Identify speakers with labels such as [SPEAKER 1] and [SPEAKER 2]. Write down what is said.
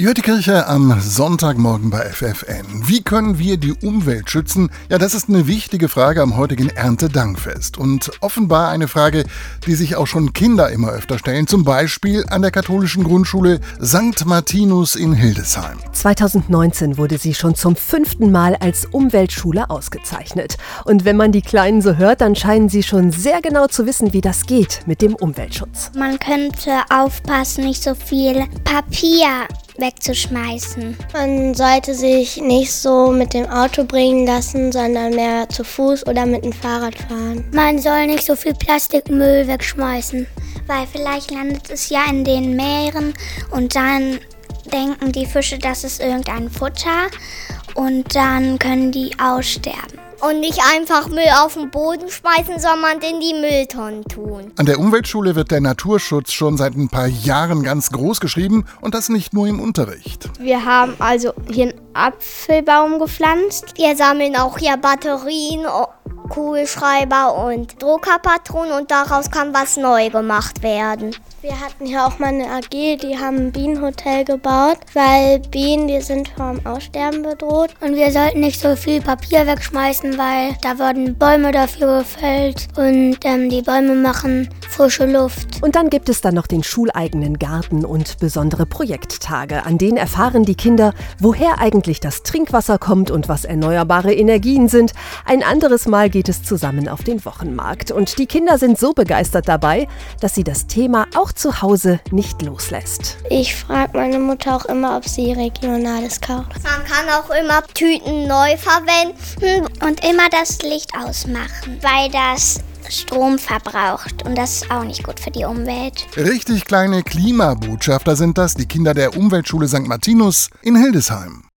[SPEAKER 1] Ihr hört die Kirche am Sonntagmorgen bei FFN. Wie können wir die Umwelt schützen? Ja, das ist eine wichtige Frage am heutigen Erntedankfest. Und offenbar eine Frage, die sich auch schon Kinder immer öfter stellen. Zum Beispiel an der katholischen Grundschule St. Martinus in Hildesheim.
[SPEAKER 2] 2019 wurde sie schon zum fünften Mal als Umweltschule ausgezeichnet. Und wenn man die Kleinen so hört, dann scheinen sie schon sehr genau zu wissen, wie das geht mit dem Umweltschutz.
[SPEAKER 3] Man könnte aufpassen, nicht so viel Papier wegzuschmeißen.
[SPEAKER 4] Man sollte sich nicht so mit dem Auto bringen lassen, sondern mehr zu Fuß oder mit dem Fahrrad fahren.
[SPEAKER 3] Man soll nicht so viel Plastikmüll wegschmeißen, weil vielleicht landet es ja in den Meeren und dann denken die Fische, das ist irgendein Futter und dann können die aussterben
[SPEAKER 5] und nicht einfach Müll auf den Boden schmeißen, sondern in die Mülltonnen tun.
[SPEAKER 1] An der Umweltschule wird der Naturschutz schon seit ein paar Jahren ganz groß geschrieben und das nicht nur im Unterricht.
[SPEAKER 4] Wir haben also hier einen Apfelbaum gepflanzt.
[SPEAKER 5] Wir sammeln auch hier Batterien, Kugelschreiber und Druckerpatronen und daraus kann was neu gemacht werden.
[SPEAKER 4] Wir hatten hier auch mal eine AG, die haben ein Bienenhotel gebaut, weil Bienen, die sind vom Aussterben bedroht.
[SPEAKER 3] Und wir sollten nicht so viel Papier wegschmeißen, weil da wurden Bäume dafür gefällt und ähm, die Bäume machen frische Luft.
[SPEAKER 2] Und dann gibt es dann noch den schuleigenen Garten und besondere Projekttage, an denen erfahren die Kinder, woher eigentlich das Trinkwasser kommt und was erneuerbare Energien sind. Ein anderes Mal geht es zusammen auf den Wochenmarkt. Und die Kinder sind so begeistert dabei, dass sie das Thema auch auch zu Hause nicht loslässt.
[SPEAKER 4] Ich frage meine Mutter auch immer, ob sie regionales kauft.
[SPEAKER 5] Man kann auch immer Tüten neu verwenden
[SPEAKER 3] und immer das Licht ausmachen, weil das Strom verbraucht und das ist auch nicht gut für die Umwelt.
[SPEAKER 1] Richtig kleine Klimabotschafter sind das, die Kinder der Umweltschule St. Martinus in Hildesheim.